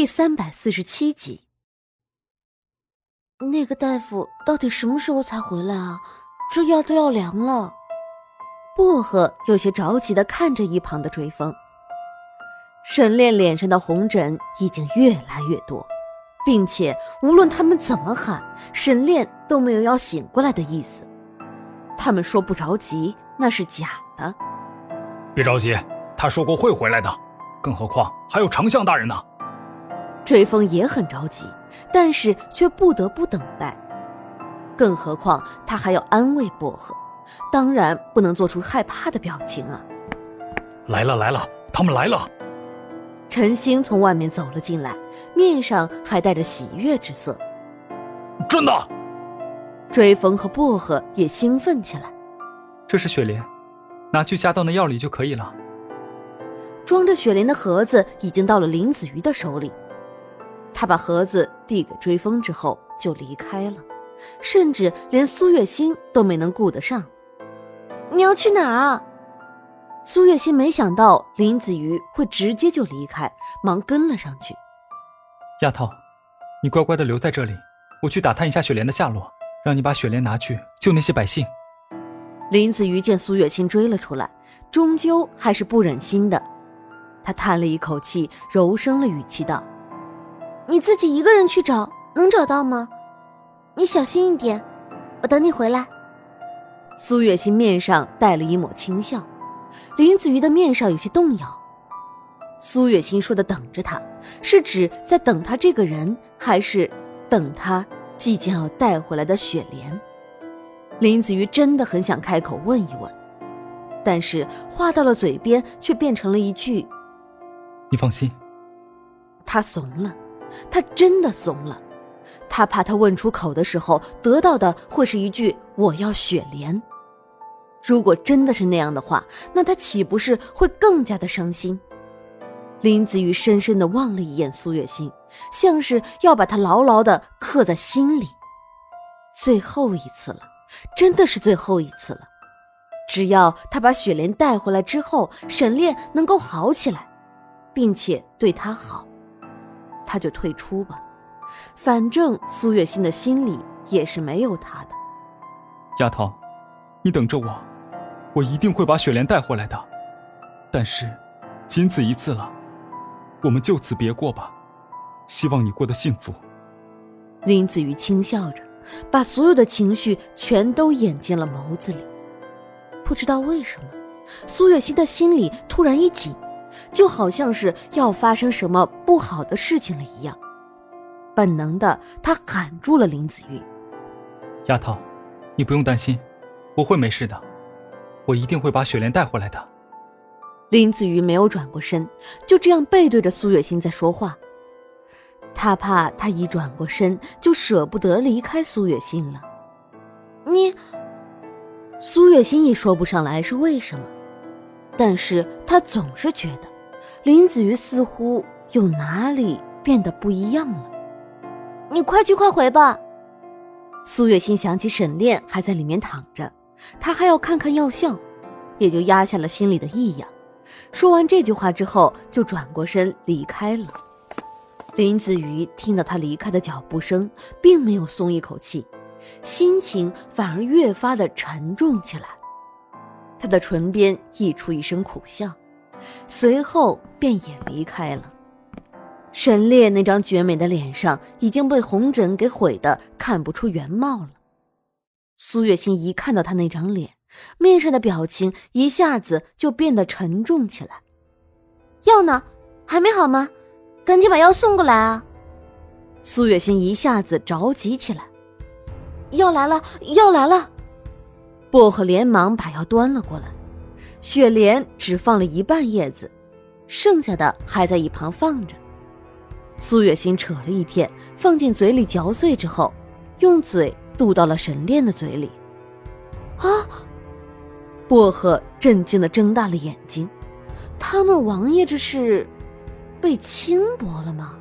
第三百四十七集。那个大夫到底什么时候才回来啊？这药都要凉了。薄荷有些着急的看着一旁的追风。沈炼脸上的红疹已经越来越多，并且无论他们怎么喊，沈炼都没有要醒过来的意思。他们说不着急，那是假的。别着急，他说过会回来的，更何况还有丞相大人呢。追风也很着急。但是却不得不等待，更何况他还要安慰薄荷，当然不能做出害怕的表情啊！来了来了，他们来了！陈星从外面走了进来，面上还带着喜悦之色。真的！追风和薄荷也兴奋起来。这是雪莲，拿去加到那药里就可以了。装着雪莲的盒子已经到了林子瑜的手里。他把盒子递给追风之后就离开了，甚至连苏月心都没能顾得上。你要去哪儿啊？苏月心没想到林子瑜会直接就离开，忙跟了上去。丫头，你乖乖的留在这里，我去打探一下雪莲的下落，让你把雪莲拿去救那些百姓。林子瑜见苏月心追了出来，终究还是不忍心的，他叹了一口气，柔声了语气道。你自己一个人去找，能找到吗？你小心一点，我等你回来。苏月心面上带了一抹轻笑，林子瑜的面上有些动摇。苏月心说的“等着他”，是指在等他这个人，还是等他即将要带回来的雪莲？林子瑜真的很想开口问一问，但是话到了嘴边，却变成了一句：“你放心。”他怂了。他真的怂了，他怕他问出口的时候得到的会是一句“我要雪莲”。如果真的是那样的话，那他岂不是会更加的伤心？林子玉深深的望了一眼苏月心，像是要把他牢牢的刻在心里。最后一次了，真的是最后一次了。只要他把雪莲带回来之后，沈炼能够好起来，并且对他好。他就退出吧，反正苏月心的心里也是没有他的。丫头，你等着我，我一定会把雪莲带回来的。但是，仅此一次了，我们就此别过吧。希望你过得幸福。林子瑜轻笑着，把所有的情绪全都掩进了眸子里。不知道为什么，苏月心的心里突然一紧。就好像是要发生什么不好的事情了一样，本能的他喊住了林子玉：“丫头，你不用担心，我会没事的，我一定会把雪莲带回来的。”林子瑜没有转过身，就这样背对着苏月心在说话。他怕他一转过身就舍不得离开苏月心了。你，苏月心也说不上来是为什么。但是他总是觉得，林子瑜似乎有哪里变得不一样了。你快去快回吧。苏月心想起沈炼还在里面躺着，他还要看看药效，也就压下了心里的异样。说完这句话之后，就转过身离开了。林子瑜听到他离开的脚步声，并没有松一口气，心情反而越发的沉重起来。他的唇边溢出一声苦笑，随后便也离开了。沈烈那张绝美的脸上已经被红疹给毁得看不出原貌了。苏月心一看到他那张脸，面上的表情一下子就变得沉重起来。药呢？还没好吗？赶紧把药送过来啊！苏月心一下子着急起来。药来了，药来了。薄荷连忙把药端了过来，雪莲只放了一半叶子，剩下的还在一旁放着。苏月心扯了一片放进嘴里嚼碎之后，用嘴渡到了沈炼的嘴里。啊！薄荷震惊的睁大了眼睛，他们王爷这是被轻薄了吗？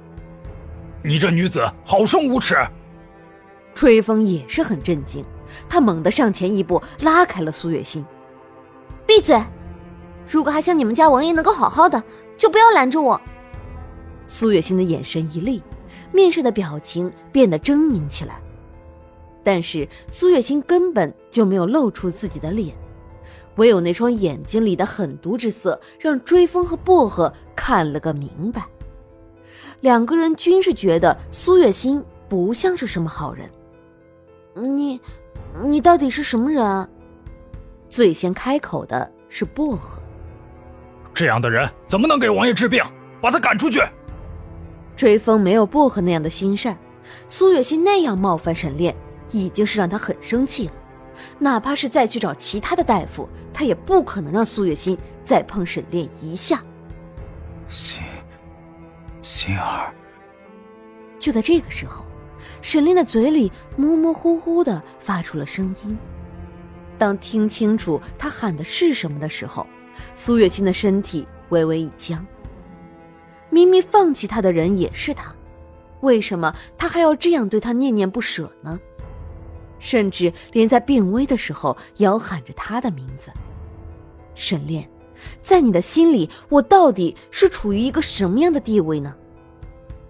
你这女子好生无耻！吹风也是很震惊。他猛地上前一步，拉开了苏月心。闭嘴！如果还想你们家王爷能够好好的，就不要拦着我。苏月心的眼神一厉，面上的表情变得狰狞起来。但是苏月心根本就没有露出自己的脸，唯有那双眼睛里的狠毒之色，让追风和薄荷看了个明白。两个人均是觉得苏月心不像是什么好人。你，你到底是什么人？最先开口的是薄荷。这样的人怎么能给王爷治病？把他赶出去！追风没有薄荷那样的心善，苏月心那样冒犯沈炼。已经是让他很生气了，哪怕是再去找其他的大夫，他也不可能让苏月心再碰沈炼一下。心，心儿。就在这个时候，沈炼的嘴里模模糊糊的发出了声音。当听清楚他喊的是什么的时候，苏月清的身体微微一僵。明明放弃他的人也是他，为什么他还要这样对他念念不舍呢？甚至连在病危的时候也喊着他的名字。沈炼，在你的心里，我到底是处于一个什么样的地位呢？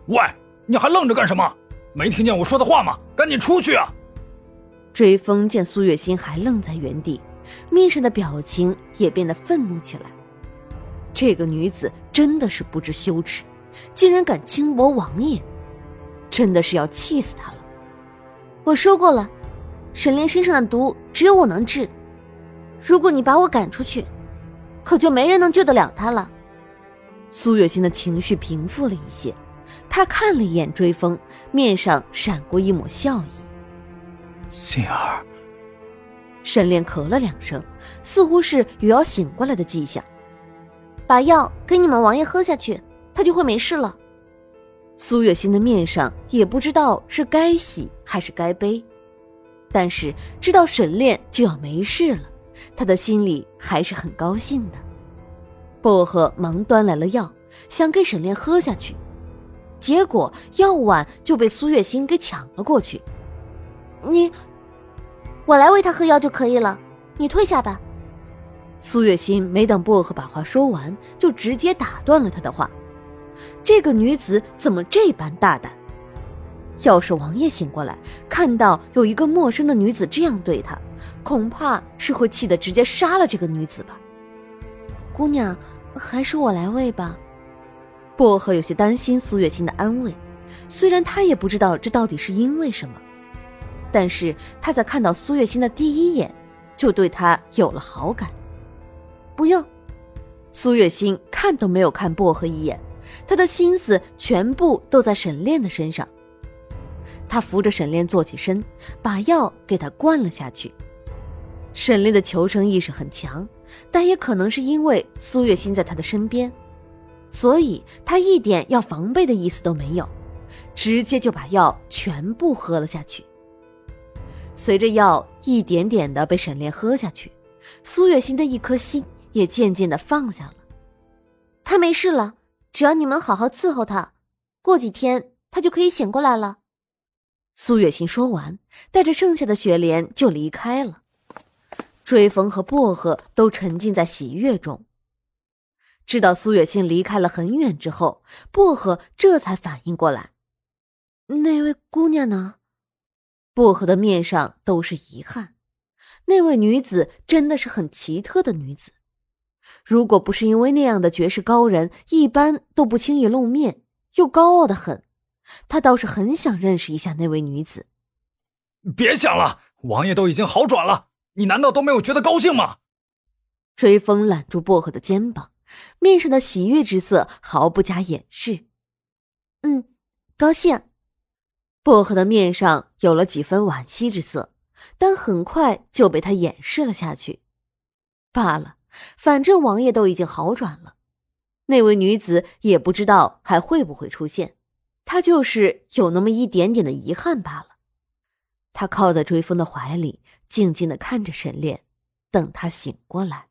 喂，你还愣着干什么？没听见我说的话吗？赶紧出去啊！追风见苏月心还愣在原地，面上的表情也变得愤怒起来。这个女子真的是不知羞耻，竟然敢轻薄王爷，真的是要气死他了。我说过了。沈炼身上的毒只有我能治，如果你把我赶出去，可就没人能救得了他了。苏月心的情绪平复了一些，他看了一眼追风，面上闪过一抹笑意。心儿，沈炼咳了两声，似乎是有要醒过来的迹象。把药给你们王爷喝下去，他就会没事了。苏月心的面上也不知道是该喜还是该悲。但是知道沈炼就要没事了，他的心里还是很高兴的。薄荷忙端来了药，想给沈炼喝下去，结果药碗就被苏月心给抢了过去。你，我来喂他喝药就可以了，你退下吧。苏月心没等薄荷把话说完，就直接打断了他的话。这个女子怎么这般大胆？要是王爷醒过来，看到有一个陌生的女子这样对他，恐怕是会气得直接杀了这个女子吧。姑娘，还是我来喂吧。薄荷有些担心苏月心的安慰，虽然他也不知道这到底是因为什么，但是他在看到苏月心的第一眼，就对她有了好感。不用，苏月心看都没有看薄荷一眼，他的心思全部都在沈炼的身上。他扶着沈炼坐起身，把药给他灌了下去。沈炼的求生意识很强，但也可能是因为苏月心在他的身边，所以他一点要防备的意思都没有，直接就把药全部喝了下去。随着药一点点的被沈炼喝下去，苏月心的一颗心也渐渐的放下了。他没事了，只要你们好好伺候他，过几天他就可以醒过来了。苏月心说完，带着剩下的雪莲就离开了。追风和薄荷都沉浸在喜悦中。知道苏月心离开了很远之后，薄荷这才反应过来，那位姑娘呢？薄荷的面上都是遗憾。那位女子真的是很奇特的女子，如果不是因为那样的绝世高人一般都不轻易露面，又高傲的很。他倒是很想认识一下那位女子。别想了，王爷都已经好转了，你难道都没有觉得高兴吗？追风揽住薄荷的肩膀，面上的喜悦之色毫不加掩饰。嗯，高兴。薄荷的面上有了几分惋惜之色，但很快就被他掩饰了下去。罢了，反正王爷都已经好转了，那位女子也不知道还会不会出现。她就是有那么一点点的遗憾罢了。他靠在追风的怀里，静静的看着沈炼，等他醒过来。